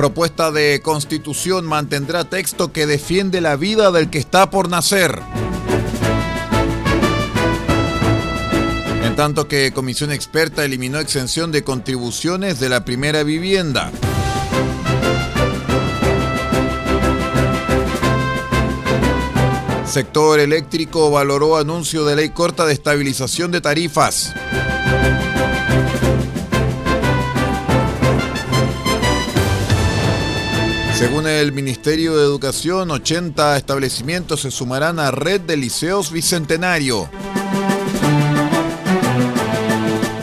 Propuesta de constitución mantendrá texto que defiende la vida del que está por nacer. En tanto que Comisión Experta eliminó exención de contribuciones de la primera vivienda. Sector eléctrico valoró anuncio de ley corta de estabilización de tarifas. Según el Ministerio de Educación, 80 establecimientos se sumarán a Red de Liceos Bicentenario.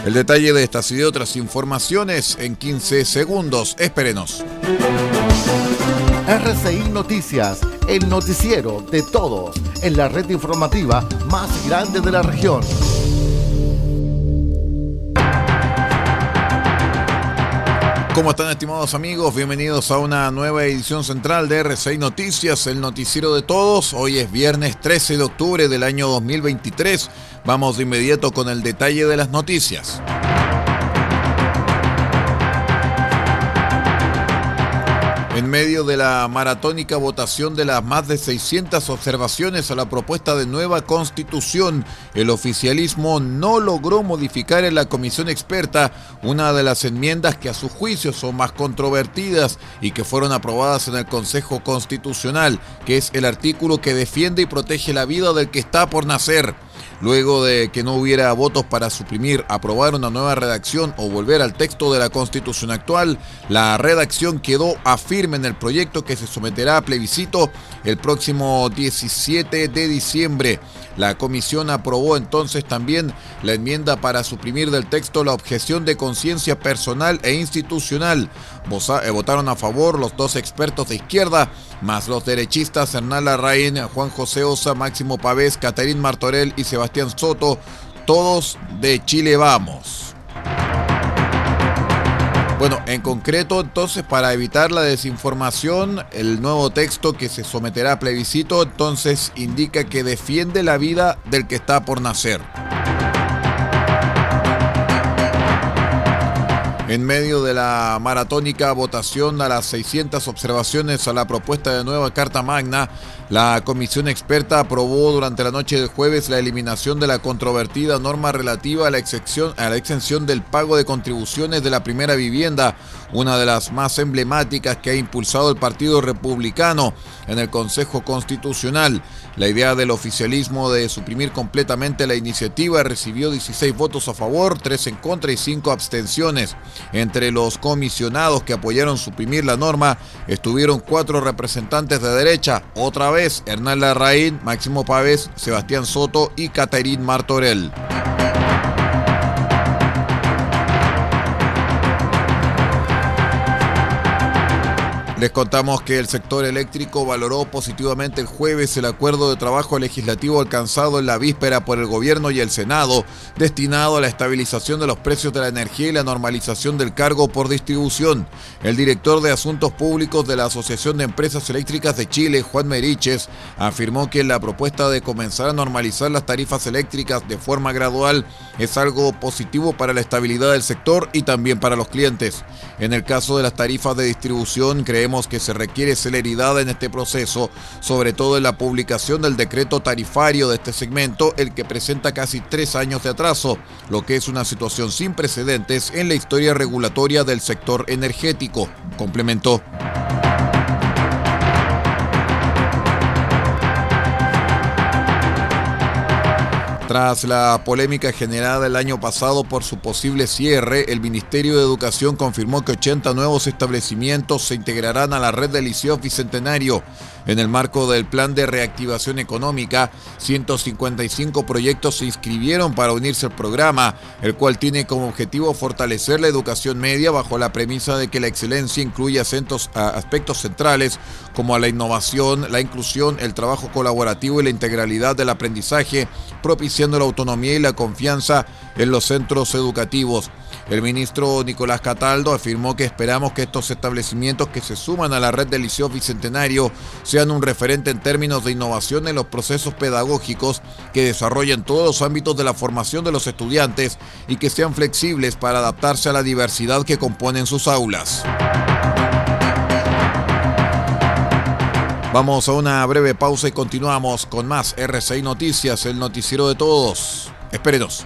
El detalle de estas y de otras informaciones en 15 segundos. Espérenos. RCI Noticias, el noticiero de todos, en la red informativa más grande de la región. ¿Cómo están estimados amigos? Bienvenidos a una nueva edición central de R6 Noticias, el noticiero de todos. Hoy es viernes 13 de octubre del año 2023. Vamos de inmediato con el detalle de las noticias. En medio de la maratónica votación de las más de 600 observaciones a la propuesta de nueva constitución, el oficialismo no logró modificar en la comisión experta una de las enmiendas que a su juicio son más controvertidas y que fueron aprobadas en el Consejo Constitucional, que es el artículo que defiende y protege la vida del que está por nacer. Luego de que no hubiera votos para suprimir, aprobar una nueva redacción o volver al texto de la constitución actual, la redacción quedó a firme en el proyecto que se someterá a plebiscito el próximo 17 de diciembre. La comisión aprobó entonces también la enmienda para suprimir del texto la objeción de conciencia personal e institucional. Eh, votaron a favor los dos expertos de izquierda, más los derechistas Hernán Larraín, Juan José Osa, Máximo Pavés, Catarín Martorell y Sebastián Soto, todos de Chile Vamos. Bueno, en concreto, entonces, para evitar la desinformación, el nuevo texto que se someterá a plebiscito, entonces, indica que defiende la vida del que está por nacer. En medio de la maratónica votación a las 600 observaciones a la propuesta de nueva Carta Magna, la comisión experta aprobó durante la noche del jueves la eliminación de la controvertida norma relativa a la, exención, a la exención del pago de contribuciones de la primera vivienda, una de las más emblemáticas que ha impulsado el Partido Republicano en el Consejo Constitucional. La idea del oficialismo de suprimir completamente la iniciativa recibió 16 votos a favor, 3 en contra y 5 abstenciones. Entre los comisionados que apoyaron suprimir la norma estuvieron cuatro representantes de derecha, otra vez Hernán Larraín, Máximo Pávez, Sebastián Soto y Caterín Martorell. Les contamos que el sector eléctrico valoró positivamente el jueves el acuerdo de trabajo legislativo alcanzado en la víspera por el gobierno y el Senado, destinado a la estabilización de los precios de la energía y la normalización del cargo por distribución. El director de Asuntos Públicos de la Asociación de Empresas Eléctricas de Chile, Juan Meriches, afirmó que la propuesta de comenzar a normalizar las tarifas eléctricas de forma gradual es algo positivo para la estabilidad del sector y también para los clientes. En el caso de las tarifas de distribución, que se requiere celeridad en este proceso, sobre todo en la publicación del decreto tarifario de este segmento, el que presenta casi tres años de atraso, lo que es una situación sin precedentes en la historia regulatoria del sector energético, complementó. Tras la polémica generada el año pasado por su posible cierre, el Ministerio de Educación confirmó que 80 nuevos establecimientos se integrarán a la red del Liceo Bicentenario. En el marco del Plan de Reactivación Económica, 155 proyectos se inscribieron para unirse al programa, el cual tiene como objetivo fortalecer la educación media bajo la premisa de que la excelencia incluye aspectos centrales como la innovación, la inclusión, el trabajo colaborativo y la integralidad del aprendizaje, propiciando la autonomía y la confianza en los centros educativos. El ministro Nicolás Cataldo afirmó que esperamos que estos establecimientos que se suman a la red del Liceo Bicentenario sean un referente en términos de innovación en los procesos pedagógicos que desarrollen todos los ámbitos de la formación de los estudiantes y que sean flexibles para adaptarse a la diversidad que componen sus aulas. Vamos a una breve pausa y continuamos con más RCI Noticias, el noticiero de todos. Espérenos.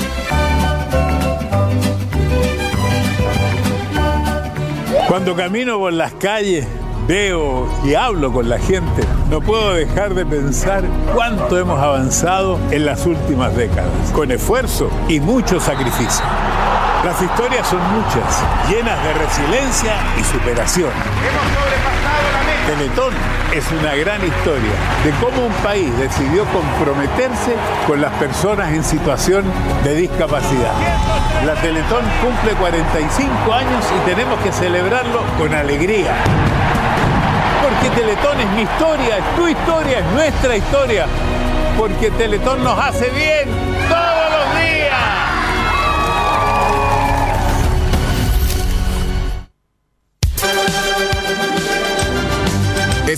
Cuando camino por las calles, veo y hablo con la gente, no puedo dejar de pensar cuánto hemos avanzado en las últimas décadas, con esfuerzo y mucho sacrificio. Las historias son muchas, llenas de resiliencia y superación. Teletón es una gran historia de cómo un país decidió comprometerse con las personas en situación de discapacidad. La Teletón cumple 45 años y tenemos que celebrarlo con alegría. Porque Teletón es mi historia, es tu historia, es nuestra historia. Porque Teletón nos hace bien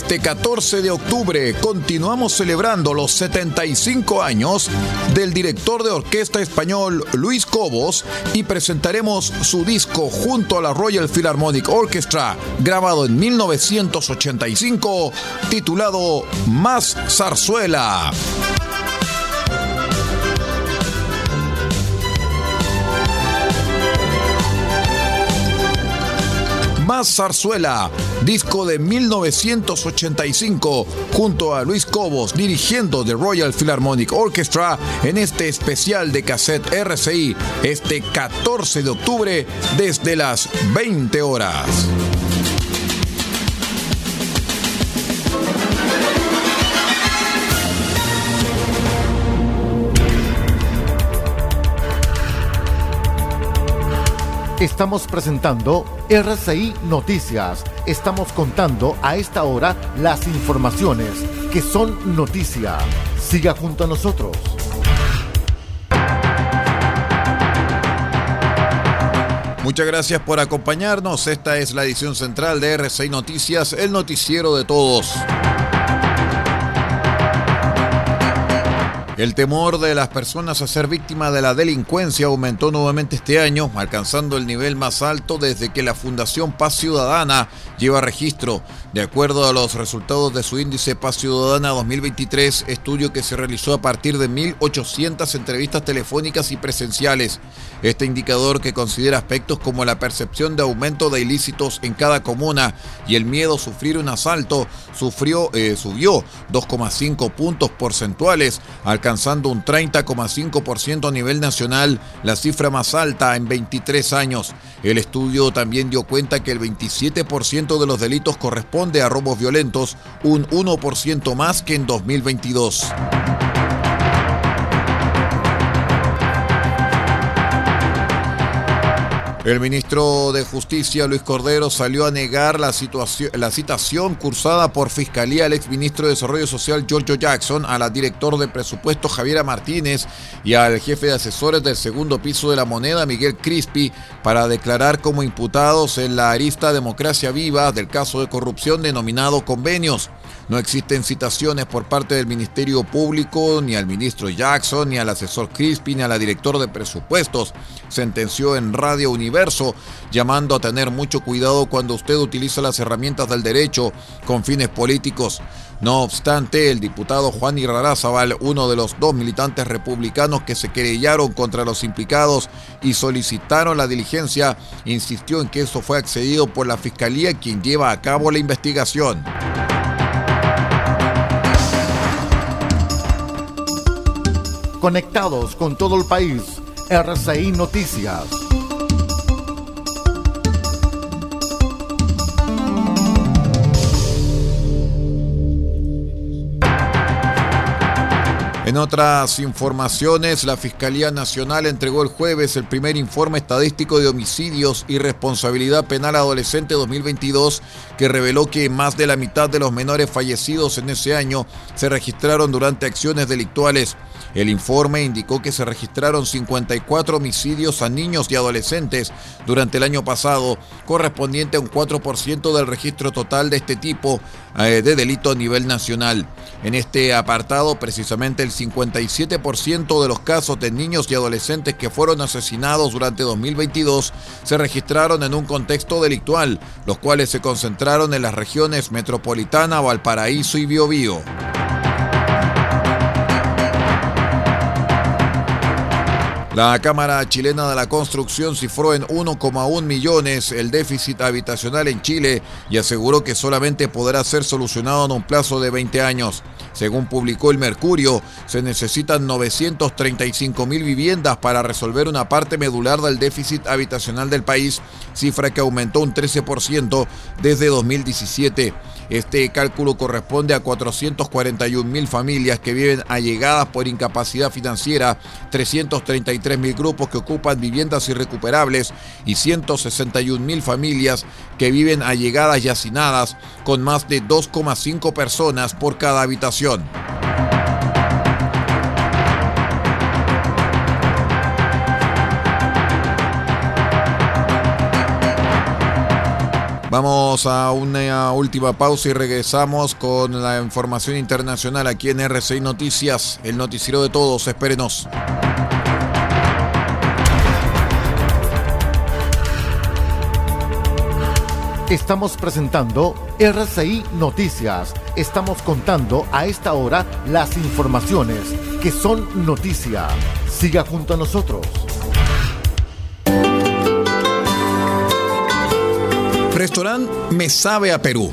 Este 14 de octubre continuamos celebrando los 75 años del director de orquesta español Luis Cobos y presentaremos su disco junto a la Royal Philharmonic Orchestra, grabado en 1985, titulado Más Zarzuela. Más Zarzuela, disco de 1985, junto a Luis Cobos dirigiendo The Royal Philharmonic Orchestra en este especial de cassette RCI este 14 de octubre desde las 20 horas. Estamos presentando RCI Noticias. Estamos contando a esta hora las informaciones que son noticia. Siga junto a nosotros. Muchas gracias por acompañarnos. Esta es la edición central de RCI Noticias, el noticiero de todos. El temor de las personas a ser víctimas de la delincuencia aumentó nuevamente este año, alcanzando el nivel más alto desde que la Fundación Paz Ciudadana lleva registro. De acuerdo a los resultados de su índice Paz Ciudadana 2023, estudio que se realizó a partir de 1.800 entrevistas telefónicas y presenciales. Este indicador que considera aspectos como la percepción de aumento de ilícitos en cada comuna y el miedo a sufrir un asalto sufrió, eh, subió 2,5 puntos porcentuales, alcanzando un 30,5% a nivel nacional, la cifra más alta en 23 años. El estudio también dio cuenta que el 27% de los delitos corresponde a robos violentos, un 1% más que en 2022. El ministro de Justicia, Luis Cordero, salió a negar la, situación, la citación cursada por Fiscalía al exministro de Desarrollo Social, Giorgio Jackson, a la director de presupuesto, Javiera Martínez, y al jefe de asesores del segundo piso de la moneda, Miguel Crispi, para declarar como imputados en la arista Democracia Viva del caso de corrupción denominado convenios. No existen citaciones por parte del Ministerio Público, ni al ministro Jackson, ni al asesor Crispi, ni a la directora de presupuestos, sentenció en Radio Universo, llamando a tener mucho cuidado cuando usted utiliza las herramientas del derecho con fines políticos. No obstante, el diputado Juan Irrarázaval, uno de los dos militantes republicanos que se querellaron contra los implicados y solicitaron la diligencia, insistió en que eso fue accedido por la Fiscalía quien lleva a cabo la investigación. Conectados con todo el país. RCI Noticias. En otras informaciones, la Fiscalía Nacional entregó el jueves el primer informe estadístico de homicidios y responsabilidad penal adolescente 2022 que reveló que más de la mitad de los menores fallecidos en ese año se registraron durante acciones delictuales. El informe indicó que se registraron 54 homicidios a niños y adolescentes durante el año pasado, correspondiente a un 4% del registro total de este tipo eh, de delito a nivel nacional. En este apartado, precisamente el 57% de los casos de niños y adolescentes que fueron asesinados durante 2022 se registraron en un contexto delictual, los cuales se concentraron en las regiones metropolitana, Valparaíso y Biobío. La Cámara Chilena de la Construcción cifró en 1,1 millones el déficit habitacional en Chile y aseguró que solamente podrá ser solucionado en un plazo de 20 años. Según publicó el Mercurio, se necesitan 935 mil viviendas para resolver una parte medular del déficit habitacional del país, cifra que aumentó un 13% desde 2017. Este cálculo corresponde a 441 mil familias que viven allegadas por incapacidad financiera, 333 mil grupos que ocupan viviendas irrecuperables y 161 mil familias que viven allegadas y hacinadas con más de 2,5 personas por cada habitación. Vamos a una última pausa y regresamos con la información internacional aquí en RCI Noticias, el noticiero de todos. Espérenos. Estamos presentando RCI Noticias. Estamos contando a esta hora las informaciones que son noticia. Siga junto a nosotros. Restaurante Me Sabe a Perú.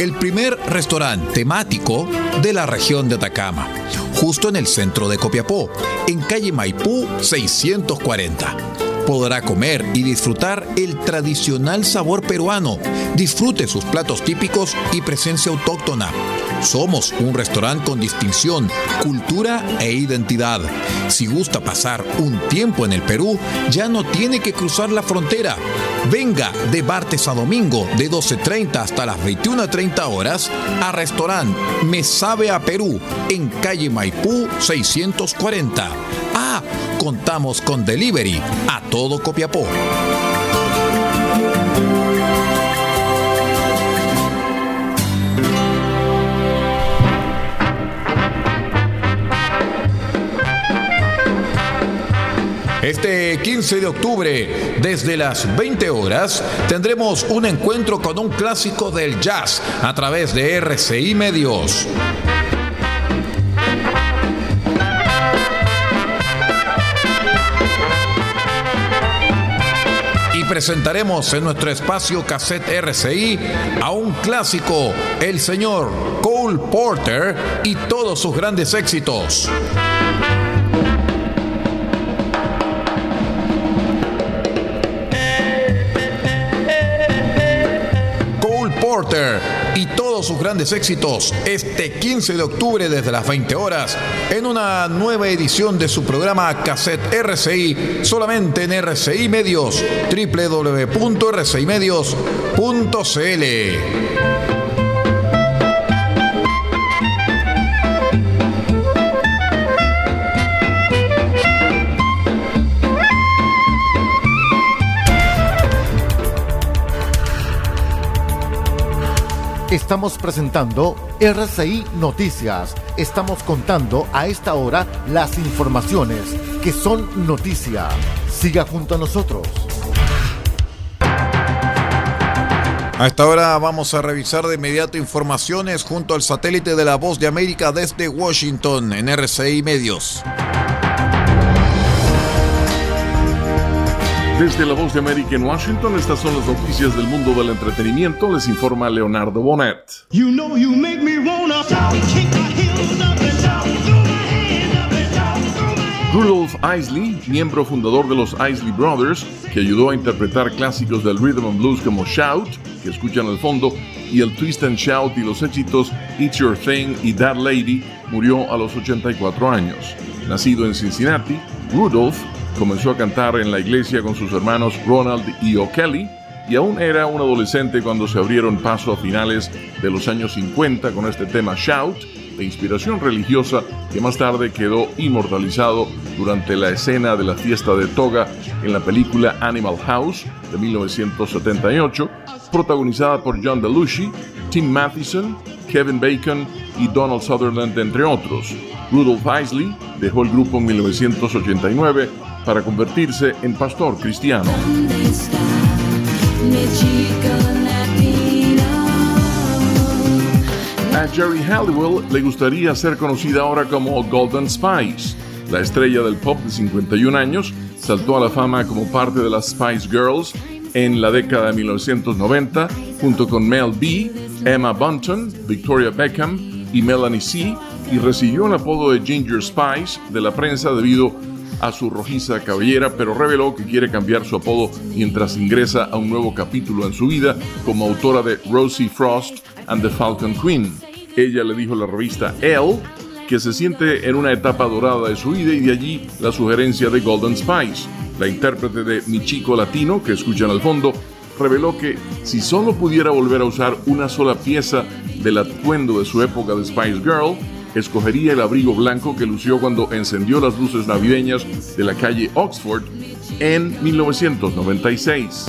El primer restaurante temático de la región de Atacama, justo en el centro de Copiapó, en calle Maipú 640 podrá comer y disfrutar el tradicional sabor peruano. Disfrute sus platos típicos y presencia autóctona. Somos un restaurante con distinción, cultura e identidad. Si gusta pasar un tiempo en el Perú, ya no tiene que cruzar la frontera. Venga de martes a domingo de 12.30 hasta las 21.30 horas a restaurante Me Sabe a Perú en calle Maipú 640. Ah, contamos con delivery a todo Copiapó. Este 15 de octubre, desde las 20 horas, tendremos un encuentro con un clásico del jazz a través de RCI Medios. Presentaremos en nuestro espacio Cassette RCI a un clásico, el señor Cole Porter y todos sus grandes éxitos. Cole Porter y todos sus grandes éxitos este 15 de octubre desde las 20 horas en una nueva edición de su programa Cassette RCI solamente en RCI Medios www.rcimedios.cl. Estamos presentando RCI Noticias. Estamos contando a esta hora las informaciones que son noticia. Siga junto a nosotros. A esta hora vamos a revisar de inmediato informaciones junto al satélite de la Voz de América desde Washington en RCI Medios. Desde la voz de América en Washington, estas son las noticias del mundo del entretenimiento. Les informa Leonardo Bonet. Rudolph Isley, miembro fundador de los Isley Brothers, que ayudó a interpretar clásicos del rhythm and blues como Shout, que escuchan al fondo, y el Twist and Shout y los éxitos It's Your Thing y That Lady, murió a los 84 años. Nacido en Cincinnati, Rudolph Comenzó a cantar en la iglesia con sus hermanos Ronald y O'Kelly y aún era un adolescente cuando se abrieron paso a finales de los años 50 con este tema Shout, de inspiración religiosa que más tarde quedó inmortalizado durante la escena de la fiesta de toga en la película Animal House de 1978, protagonizada por John Belushi, Tim Matheson, Kevin Bacon y Donald Sutherland, entre otros. Rudolph Isley dejó el grupo en 1989 para convertirse en pastor cristiano. A Jerry Halliwell le gustaría ser conocida ahora como Golden Spice. La estrella del pop de 51 años saltó a la fama como parte de las Spice Girls en la década de 1990 junto con Mel B, Emma Bunton, Victoria Beckham y Melanie C y recibió el apodo de Ginger Spice de la prensa debido a su rojiza cabellera, pero reveló que quiere cambiar su apodo mientras ingresa a un nuevo capítulo en su vida como autora de Rosie Frost and the Falcon Queen. Ella le dijo a la revista Elle que se siente en una etapa dorada de su vida y de allí la sugerencia de Golden Spice. La intérprete de Mi Chico Latino, que escuchan al fondo, reveló que si solo pudiera volver a usar una sola pieza del atuendo de su época de Spice Girl, escogería el abrigo blanco que lució cuando encendió las luces navideñas de la calle Oxford en 1996.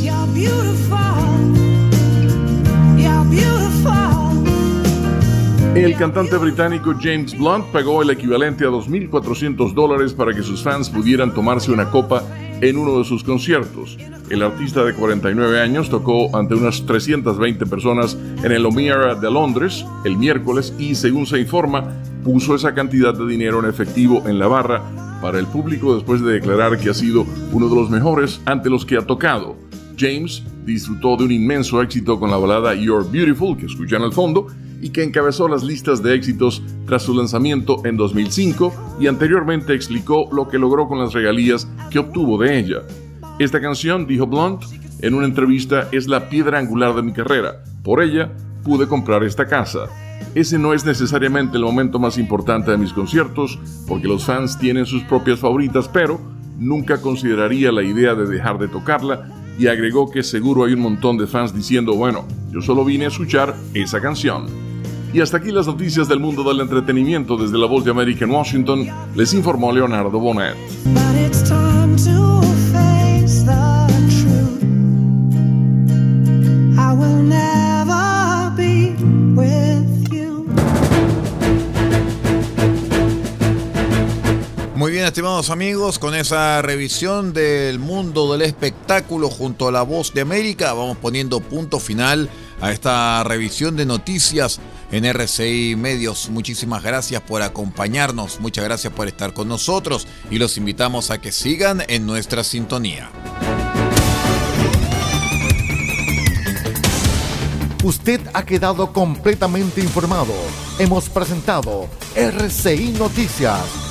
El cantante británico James Blunt pagó el equivalente a 2.400 dólares para que sus fans pudieran tomarse una copa en uno de sus conciertos. El artista de 49 años tocó ante unas 320 personas en el O'Meara de Londres el miércoles y, según se informa, puso esa cantidad de dinero en efectivo en la barra para el público después de declarar que ha sido uno de los mejores ante los que ha tocado. James disfrutó de un inmenso éxito con la balada You're Beautiful, que escuchan al fondo, y que encabezó las listas de éxitos tras su lanzamiento en 2005 y anteriormente explicó lo que logró con las regalías que obtuvo de ella. Esta canción, dijo Blunt en una entrevista, es la piedra angular de mi carrera. Por ella pude comprar esta casa. Ese no es necesariamente el momento más importante de mis conciertos, porque los fans tienen sus propias favoritas, pero nunca consideraría la idea de dejar de tocarla y agregó que seguro hay un montón de fans diciendo, bueno, yo solo vine a escuchar esa canción. Y hasta aquí las noticias del mundo del entretenimiento desde la voz de América en Washington, les informó Leonardo Bonet. Bien, estimados amigos, con esa revisión del mundo del espectáculo junto a la voz de América, vamos poniendo punto final a esta revisión de noticias en RCI Medios. Muchísimas gracias por acompañarnos, muchas gracias por estar con nosotros y los invitamos a que sigan en nuestra sintonía. Usted ha quedado completamente informado. Hemos presentado RCI Noticias